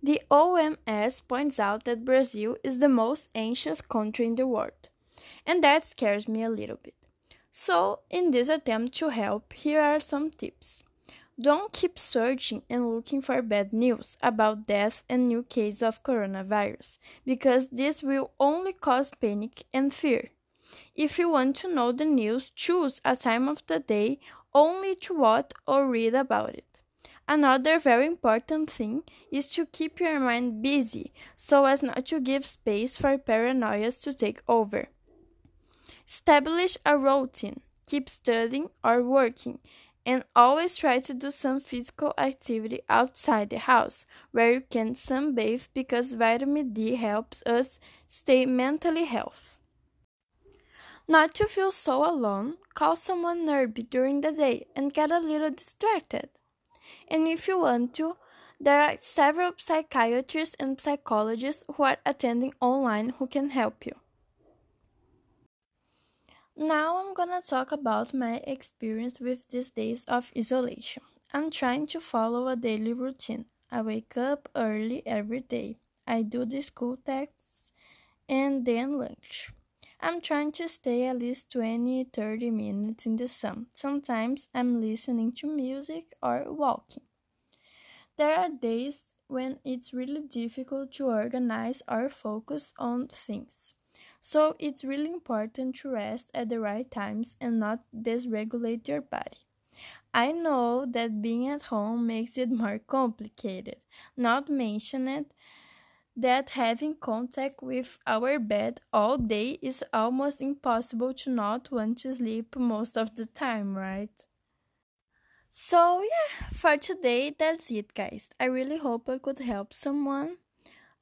The OMS points out that Brazil is the most anxious country in the world, and that scares me a little bit. So, in this attempt to help, here are some tips. Don't keep searching and looking for bad news about death and new cases of coronavirus, because this will only cause panic and fear. If you want to know the news, choose a time of the day only to watch or read about it. Another very important thing is to keep your mind busy so as not to give space for paranoia to take over. Establish a routine, keep studying or working, and always try to do some physical activity outside the house where you can sunbathe because vitamin D helps us stay mentally healthy. Not to feel so alone, call someone nearby during the day and get a little distracted. And if you want to, there are several psychiatrists and psychologists who are attending online who can help you. Now I'm gonna talk about my experience with these days of isolation. I'm trying to follow a daily routine. I wake up early every day. I do the school texts and then lunch. I'm trying to stay at least 20 30 minutes in the sun. Sometimes I'm listening to music or walking. There are days when it's really difficult to organize or focus on things. So it's really important to rest at the right times and not dysregulate your body. I know that being at home makes it more complicated, not mention it that having contact with our bed all day is almost impossible to not want to sleep most of the time, right? So, yeah, for today, that's it, guys. I really hope I could help someone.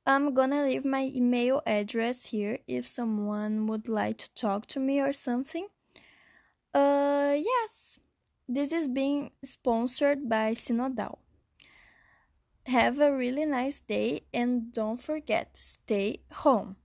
I'm gonna leave my email address here if someone would like to talk to me or something. Uh, yes, this is being sponsored by Sinodal. Have a really nice day and don't forget stay home.